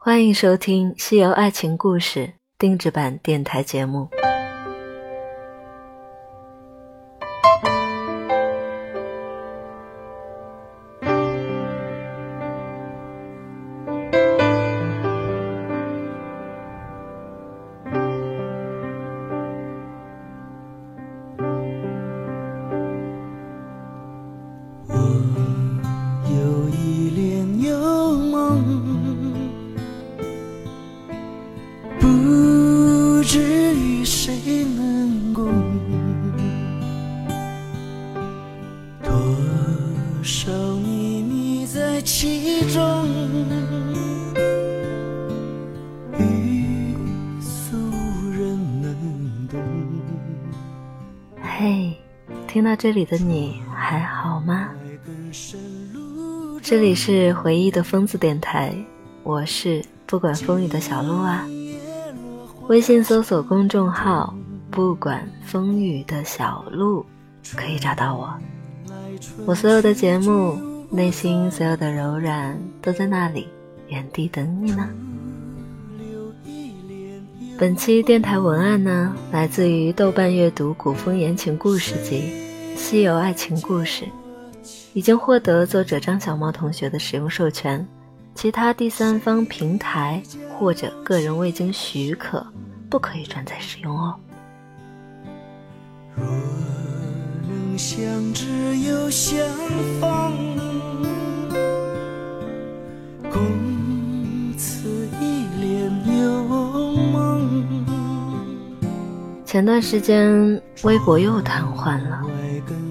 欢迎收听《西游爱情故事》定制版电台节目。这里的你还好吗？这里是回忆的疯子电台，我是不管风雨的小鹿啊。微信搜索公众号“不管风雨的小鹿”，可以找到我。我所有的节目，内心所有的柔软，都在那里原地等你呢。本期电台文案呢，来自于豆瓣阅读古风言情故事集《西游爱情故事》，已经获得作者张小猫同学的使用授权，其他第三方平台或者个人未经许可，不可以转载使用哦。若能相知又相逢，共此一帘幽。前段时间微博又瘫痪了，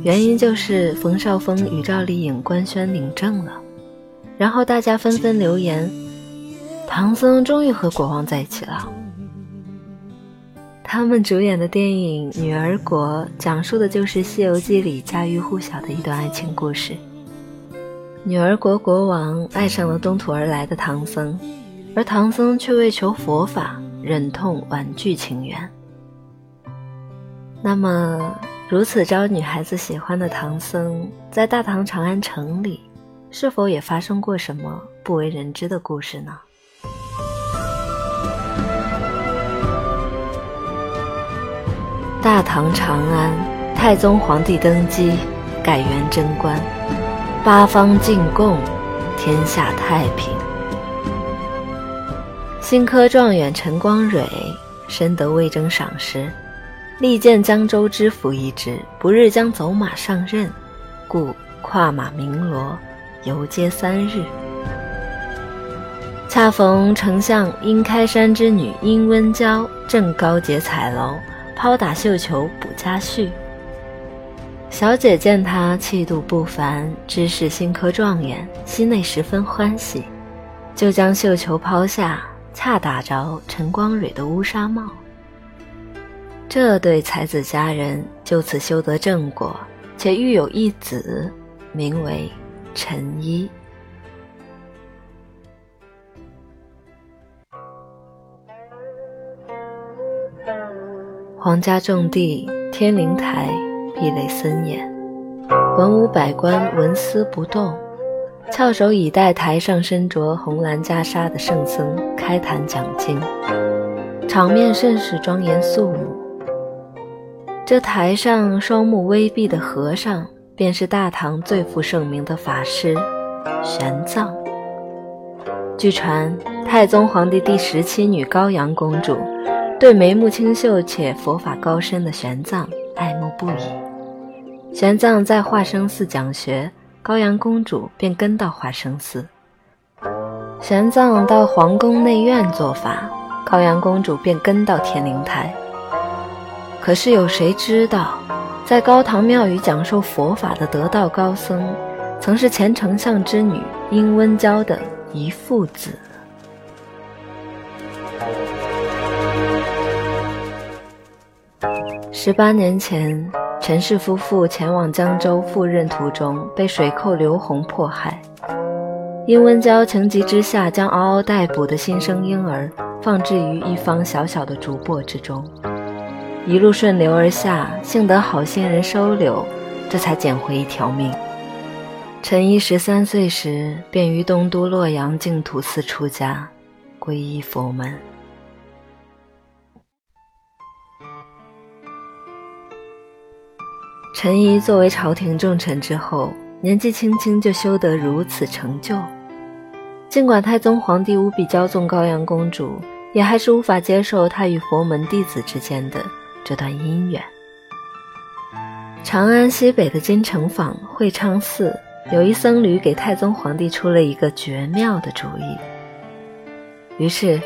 原因就是冯绍峰与赵丽颖官宣领证了，然后大家纷纷留言，唐僧终于和国王在一起了。他们主演的电影《女儿国》讲述的就是《西游记》里家喻户晓的一段爱情故事。女儿国国王爱上了东土而来的唐僧，而唐僧却为求佛法，忍痛婉拒情缘。那么，如此招女孩子喜欢的唐僧，在大唐长安城里，是否也发生过什么不为人知的故事呢？大唐长安，太宗皇帝登基，改元贞观，八方进贡，天下太平。新科状元陈光蕊深得魏征赏识，力荐江州知府一职，不日将走马上任，故跨马鸣锣，游街三日。恰逢丞相殷开山之女殷温娇正高洁彩楼，抛打绣球补家婿。小姐见他气度不凡，知是新科状元，心内十分欢喜，就将绣球抛下，恰打着陈光蕊的乌纱帽。这对才子佳人就此修得正果，且育有一子，名为陈一。皇家重地天灵台壁垒森严，文武百官纹丝不动，翘首以待台上身着红蓝袈裟的圣僧开坛讲经，场面甚是庄严肃穆。这台上双目微闭的和尚，便是大唐最负盛名的法师玄奘。据传，太宗皇帝第十七女高阳公主。对眉目清秀且佛法高深的玄奘爱慕不已。玄奘在化生寺讲学，高阳公主便跟到化生寺。玄奘到皇宫内院做法，高阳公主便跟到天灵台。可是有谁知道，在高堂庙宇讲授佛法的得道高僧，曾是前丞相之女殷温娇的遗腹子。十八年前，陈氏夫妇前往江州赴任途中，被水寇刘洪迫害。殷温娇情急之下，将嗷嗷待哺的新生婴儿放置于一方小小的竹簸之中，一路顺流而下，幸得好心人收留，这才捡回一条命。陈一十三岁时，便于东都洛阳净土寺出家。皈依佛门。陈怡作为朝廷重臣之后，年纪轻轻就修得如此成就。尽管太宗皇帝无比骄纵高阳公主，也还是无法接受他与佛门弟子之间的这段姻缘。长安西北的金城坊会昌寺，有一僧侣给太宗皇帝出了一个绝妙的主意。于是，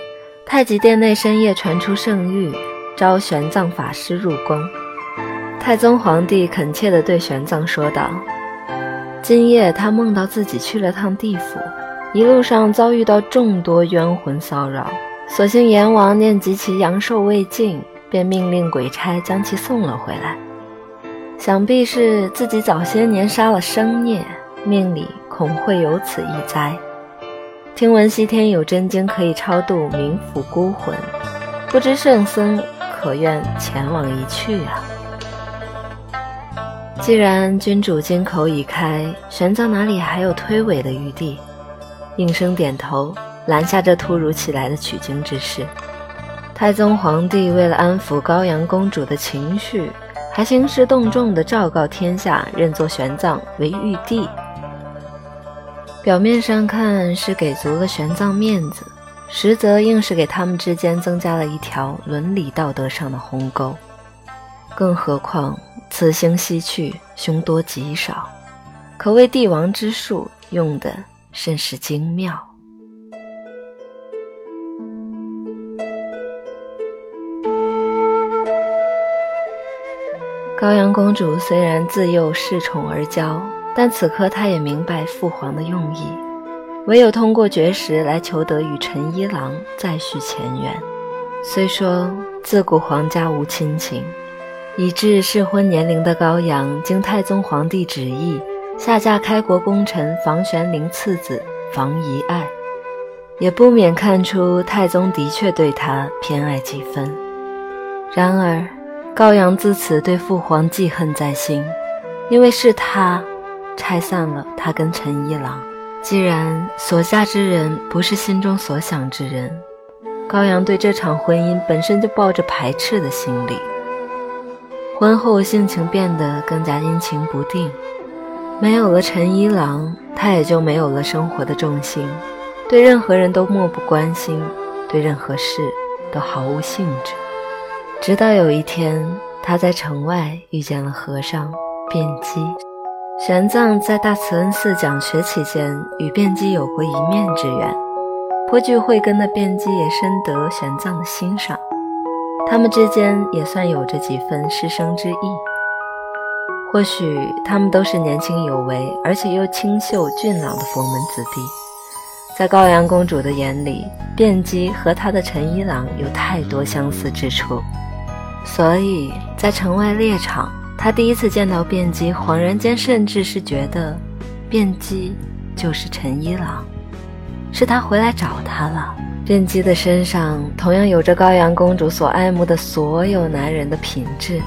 太极殿内深夜传出圣谕，召玄奘法师入宫。太宗皇帝恳切地对玄奘说道：“今夜他梦到自己去了趟地府。”一路上遭遇到众多冤魂骚扰，所幸阎王念及其阳寿未尽，便命令鬼差将其送了回来。想必是自己早些年杀了生孽，命里恐会有此一灾。听闻西天有真经可以超度冥府孤魂，不知圣僧可愿前往一去啊？既然君主金口已开，玄奘哪里还有推诿的余地？应声点头，拦下这突如其来的取经之事。太宗皇帝为了安抚高阳公主的情绪，还兴师动众地昭告天下，认作玄奘为玉帝。表面上看是给足了玄奘面子，实则硬是给他们之间增加了一条伦理道德上的鸿沟。更何况此行西去，凶多吉少，可谓帝王之术，用的。甚是精妙。高阳公主虽然自幼恃宠而骄，但此刻她也明白父皇的用意，唯有通过绝食来求得与陈一郎再续前缘。虽说自古皇家无亲情，已至适婚年龄的高阳，经太宗皇帝旨意。下嫁开国功臣房玄龄次子房遗爱，也不免看出太宗的确对她偏爱几分。然而高阳自此对父皇记恨在心，因为是他拆散了他跟陈一郎。既然所嫁之人不是心中所想之人，高阳对这场婚姻本身就抱着排斥的心理。婚后性情变得更加阴晴不定。没有了陈一郎，他也就没有了生活的重心，对任何人都漠不关心，对任何事都毫无兴致。直到有一天，他在城外遇见了和尚辩机。玄奘在大慈恩寺讲学期间，与辩机有过一面之缘，颇具慧根的辩机也深得玄奘的欣赏，他们之间也算有着几分师生之意。或许他们都是年轻有为，而且又清秀俊朗的佛门子弟，在高阳公主的眼里，辩机和他的陈一郎有太多相似之处，所以在城外猎场，他第一次见到卞姬，恍然间甚至是觉得，卞姬就是陈一郎，是他回来找他了。卞姬的身上同样有着高阳公主所爱慕的所有男人的品质。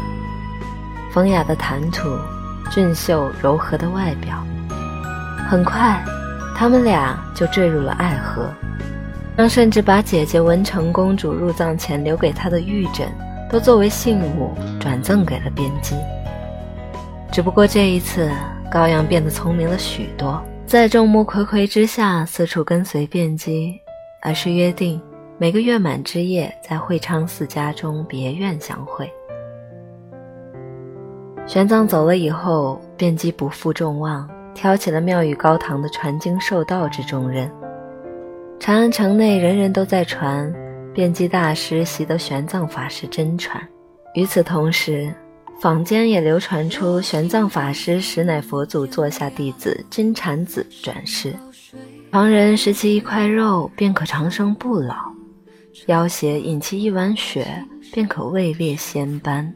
风雅的谈吐，俊秀柔和的外表，很快，他们俩就坠入了爱河。让甚至把姐姐文成公主入葬前留给他的玉枕，都作为信物转赠给了边姬。只不过这一次，高阳变得聪明了许多，在众目睽睽之下四处跟随辩机，而是约定每个月满之夜在会昌寺家中别院相会。玄奘走了以后，辩机不负众望，挑起了庙宇高堂的传经授道之重任。长安城内人人都在传，辩机大师习得玄奘法师真传。与此同时，坊间也流传出玄奘法师实乃佛祖座下弟子金蝉子转世，旁人食其一块肉便可长生不老，要挟饮其一碗血便可位列仙班。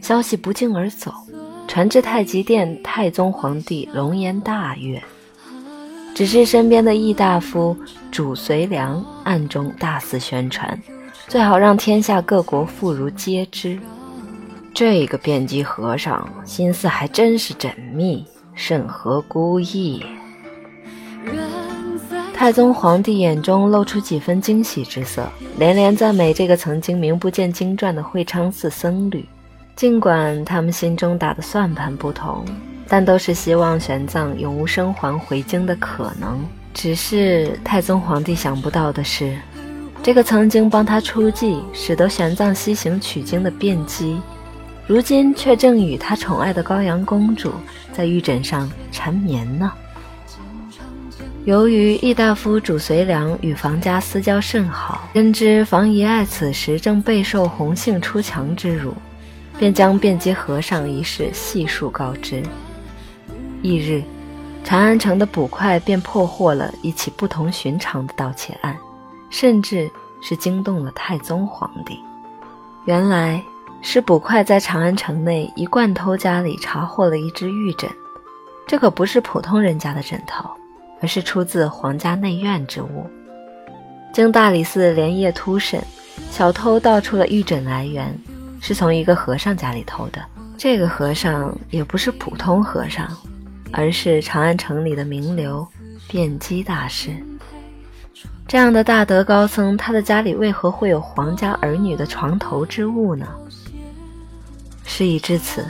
消息不胫而走，传至太极殿，太宗皇帝龙颜大悦，只是身边的易大夫主随良暗中大肆宣传，最好让天下各国妇孺皆知。这个辩机和尚心思还真是缜密，甚合孤意。太宗皇帝眼中露出几分惊喜之色，连连赞美这个曾经名不见经传的会昌寺僧侣。尽管他们心中打的算盘不同，但都是希望玄奘永无生还回京的可能。只是太宗皇帝想不到的是，这个曾经帮他出计，使得玄奘西行取经的辩机，如今却正与他宠爱的高阳公主在玉枕上缠绵呢。由于义大夫主随良与房家私交甚好，深知房遗爱此时正备受红杏出墙之辱，便将辩机和尚一事细数告知。翌日，长安城的捕快便破获了一起不同寻常的盗窃案，甚至是惊动了太宗皇帝。原来是捕快在长安城内一贯偷家里查获了一只玉枕，这可不是普通人家的枕头。而是出自皇家内院之物。经大理寺连夜突审，小偷盗出了玉枕来源，是从一个和尚家里偷的。这个和尚也不是普通和尚，而是长安城里的名流辩机大师。这样的大德高僧，他的家里为何会有皇家儿女的床头之物呢？事已至此，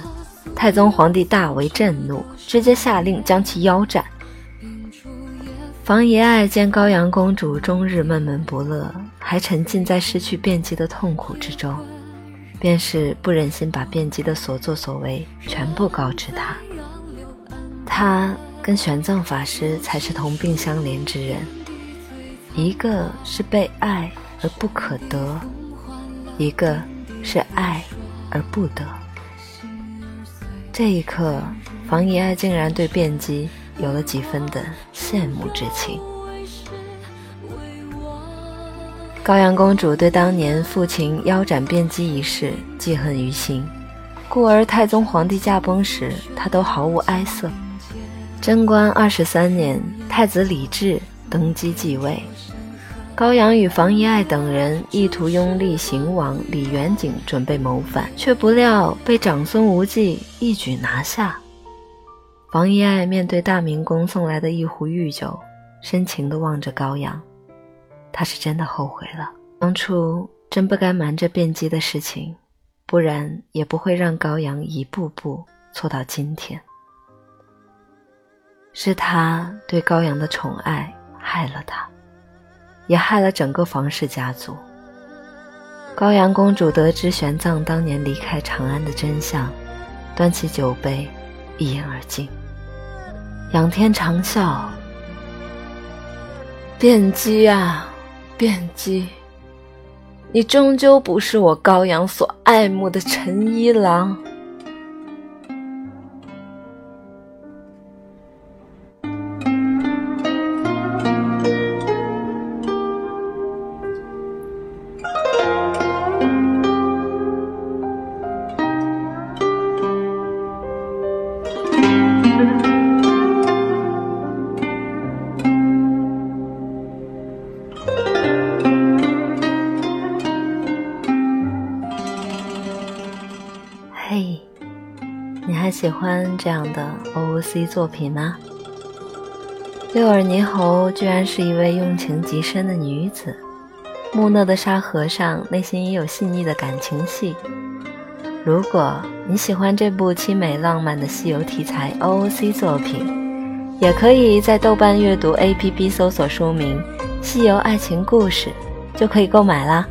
太宗皇帝大为震怒，直接下令将其腰斩。房遗爱见高阳公主终日闷闷不乐，还沉浸在失去辩机的痛苦之中，便是不忍心把辩机的所作所为全部告知他。他跟玄奘法师才是同病相怜之人，一个是被爱而不可得，一个是爱而不得。这一刻，房遗爱竟然对辩机。有了几分的羡慕之情。高阳公主对当年父亲腰斩辩机一事记恨于心，故而太宗皇帝驾崩时，她都毫无哀色。贞观二十三年，太子李治登基继位，高阳与房遗爱等人意图拥立邢王李元景，准备谋反，却不料被长孙无忌一举拿下。房遗爱面对大明宫送来的一壶御酒，深情地望着高阳。他是真的后悔了，当初真不该瞒着卞姬的事情，不然也不会让高阳一步步错到今天。是他对高阳的宠爱害了他，也害了整个房氏家族。高阳公主得知玄奘当年离开长安的真相，端起酒杯，一饮而尽。仰天长啸，辩机啊，辩机，你终究不是我高阳所爱慕的陈一郎。喜欢这样的 OOC 作品吗？六耳猕猴居然是一位用情极深的女子，木讷的沙和尚内心也有细腻的感情戏。如果你喜欢这部凄美浪漫的西游题材 OOC 作品，也可以在豆瓣阅读 APP 搜索书名《西游爱情故事》，就可以购买啦。